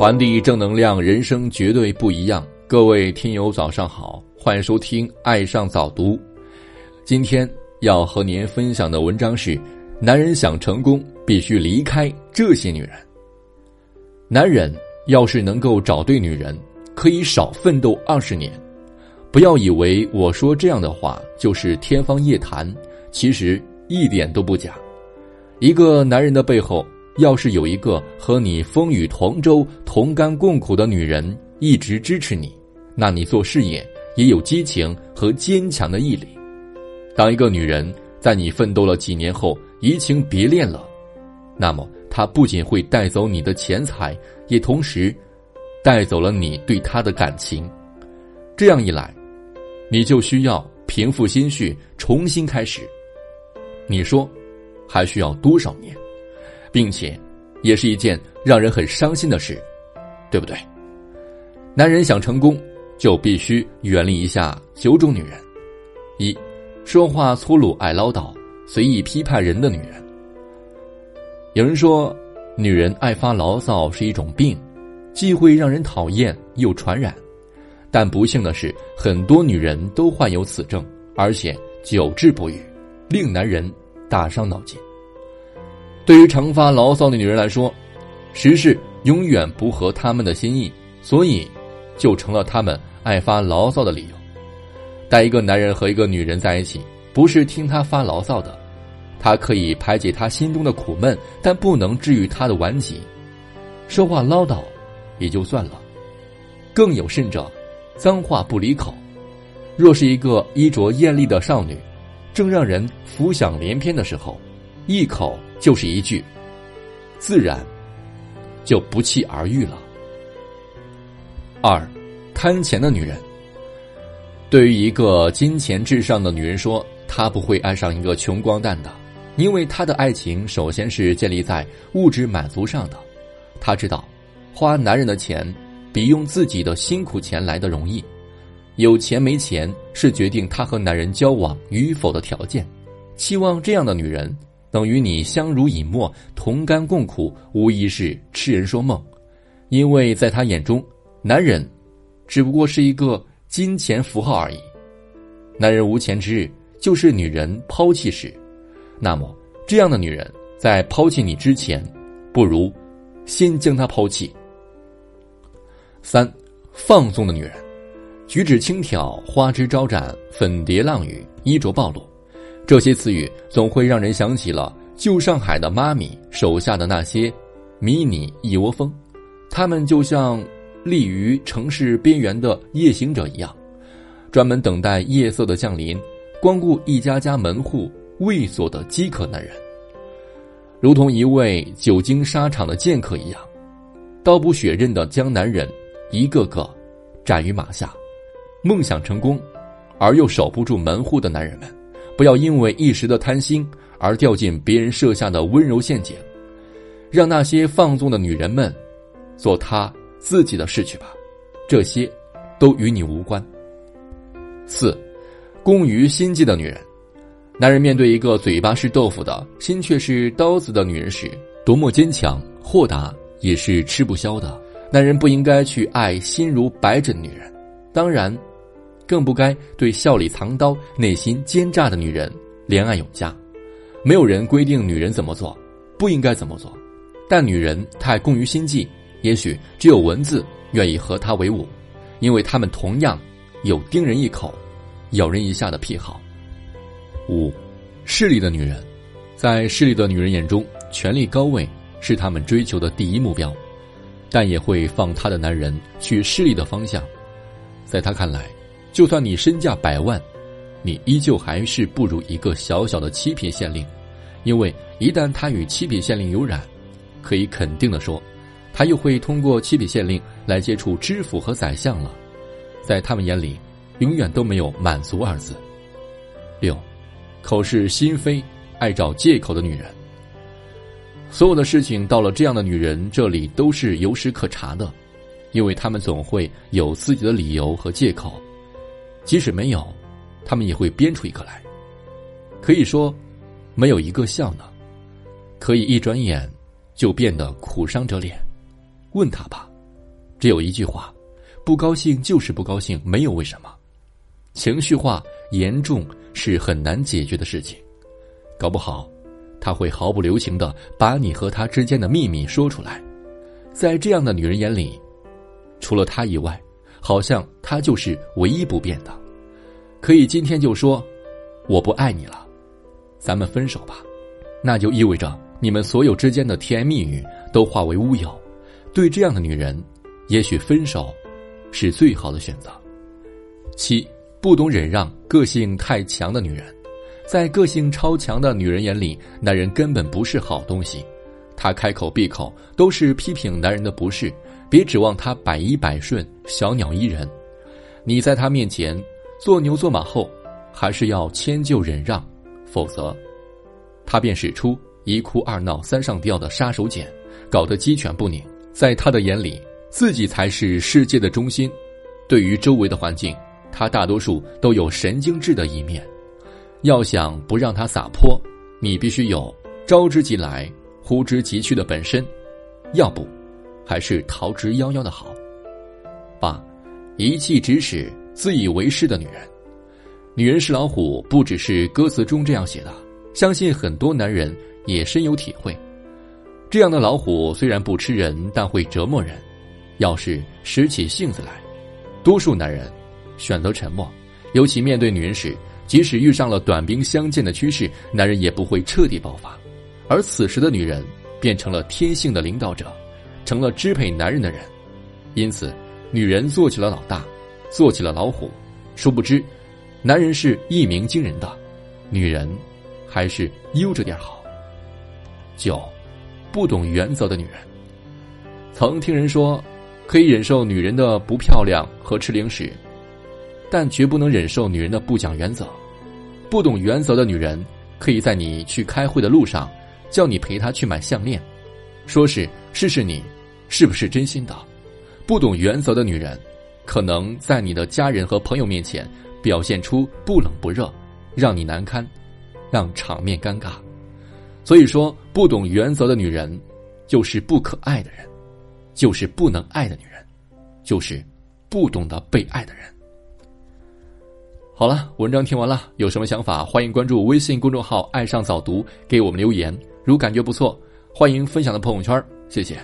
传递正能量，人生绝对不一样。各位听友，早上好，欢迎收听《爱上早读》。今天要和您分享的文章是：男人想成功，必须离开这些女人。男人要是能够找对女人，可以少奋斗二十年。不要以为我说这样的话就是天方夜谭，其实一点都不假。一个男人的背后。要是有一个和你风雨同舟、同甘共苦的女人一直支持你，那你做事业也有激情和坚强的毅力。当一个女人在你奋斗了几年后移情别恋了，那么她不仅会带走你的钱财，也同时带走了你对她的感情。这样一来，你就需要平复心绪，重新开始。你说，还需要多少年？并且，也是一件让人很伤心的事，对不对？男人想成功，就必须远离一下九种女人：一、说话粗鲁、爱唠叨、随意批判人的女人。有人说，女人爱发牢骚是一种病，既会让人讨厌又传染。但不幸的是，很多女人都患有此症，而且久治不愈，令男人大伤脑筋。对于常发牢骚的女人来说，时事永远不合他们的心意，所以就成了他们爱发牢骚的理由。带一个男人和一个女人在一起，不是听他发牢骚的，他可以排解他心中的苦闷，但不能治愈他的顽疾。说话唠叨也就算了，更有甚者，脏话不离口。若是一个衣着艳丽的少女，正让人浮想联翩的时候，一口。就是一句，自然就不期而遇了。二，贪钱的女人，对于一个金钱至上的女人说，她不会爱上一个穷光蛋的，因为她的爱情首先是建立在物质满足上的。她知道，花男人的钱比用自己的辛苦钱来的容易。有钱没钱是决定她和男人交往与否的条件。期望这样的女人。能与你相濡以沫、同甘共苦，无疑是痴人说梦，因为在他眼中，男人只不过是一个金钱符号而已。男人无钱之日，就是女人抛弃时。那么，这样的女人在抛弃你之前，不如先将她抛弃。三，放纵的女人，举止轻佻、花枝招展、粉蝶浪语、衣着暴露。这些词语总会让人想起了旧上海的妈咪手下的那些迷你一窝蜂，他们就像立于城市边缘的夜行者一样，专门等待夜色的降临，光顾一家家门户猥琐的饥渴男人，如同一位久经沙场的剑客一样，刀不血刃的将男人一个个斩于马下。梦想成功而又守不住门户的男人们。不要因为一时的贪心而掉进别人设下的温柔陷阱，让那些放纵的女人们做她自己的事去吧，这些都与你无关。四，工于心计的女人，男人面对一个嘴巴是豆腐的心却是刀子的女人时，多么坚强豁达也是吃不消的。男人不应该去爱心如白纸的女人，当然。更不该对笑里藏刀、内心奸诈的女人怜爱有加。没有人规定女人怎么做，不应该怎么做，但女人太工于心计，也许只有蚊子愿意和她为伍，因为她们同样有叮人一口、咬人一下的癖好。五，势利的女人，在势利的女人眼中，权力高位是他们追求的第一目标，但也会放她的男人去势利的方向，在她看来。就算你身价百万，你依旧还是不如一个小小的七品县令，因为一旦他与七品县令有染，可以肯定的说，他又会通过七品县令来接触知府和宰相了。在他们眼里，永远都没有满足二字。六，口是心非、爱找借口的女人，所有的事情到了这样的女人这里都是有史可查的，因为他们总会有自己的理由和借口。即使没有，他们也会编出一个来。可以说，没有一个笑呢，可以一转眼就变得苦伤着脸。问他吧，只有一句话：不高兴就是不高兴，没有为什么。情绪化严重是很难解决的事情，搞不好他会毫不留情的把你和他之间的秘密说出来。在这样的女人眼里，除了他以外，好像他就是唯一不变的。可以今天就说我不爱你了，咱们分手吧，那就意味着你们所有之间的甜言蜜语都化为乌有。对这样的女人，也许分手是最好的选择。七。不懂忍让、个性太强的女人，在个性超强的女人眼里，男人根本不是好东西。她开口闭口都是批评男人的不是，别指望他百依百顺、小鸟依人。你在他面前做牛做马后，还是要迁就忍让，否则，他便使出一哭二闹三上吊的杀手锏，搞得鸡犬不宁。在他的眼里，自己才是世界的中心，对于周围的环境。他大多数都有神经质的一面，要想不让他撒泼，你必须有招之即来、呼之即去的本身，要不，还是逃之夭夭的好。八，一气指使、自以为是的女人，女人是老虎，不只是歌词中这样写的，相信很多男人也深有体会。这样的老虎虽然不吃人，但会折磨人。要是使起性子来，多数男人。选择沉默，尤其面对女人时，即使遇上了短兵相见的趋势，男人也不会彻底爆发。而此时的女人变成了天性的领导者，成了支配男人的人。因此，女人做起了老大，做起了老虎。殊不知，男人是一鸣惊人的，女人还是悠着点好。九，不懂原则的女人。曾听人说，可以忍受女人的不漂亮和吃零食。但绝不能忍受女人的不讲原则、不懂原则的女人，可以在你去开会的路上，叫你陪她去买项链，说是试试你是不是真心的。不懂原则的女人，可能在你的家人和朋友面前表现出不冷不热，让你难堪，让场面尴尬。所以说，不懂原则的女人，就是不可爱的人，就是不能爱的女人，就是不懂得被爱的人。好了，文章听完了，有什么想法，欢迎关注微信公众号“爱上早读”，给我们留言。如感觉不错，欢迎分享到朋友圈，谢谢。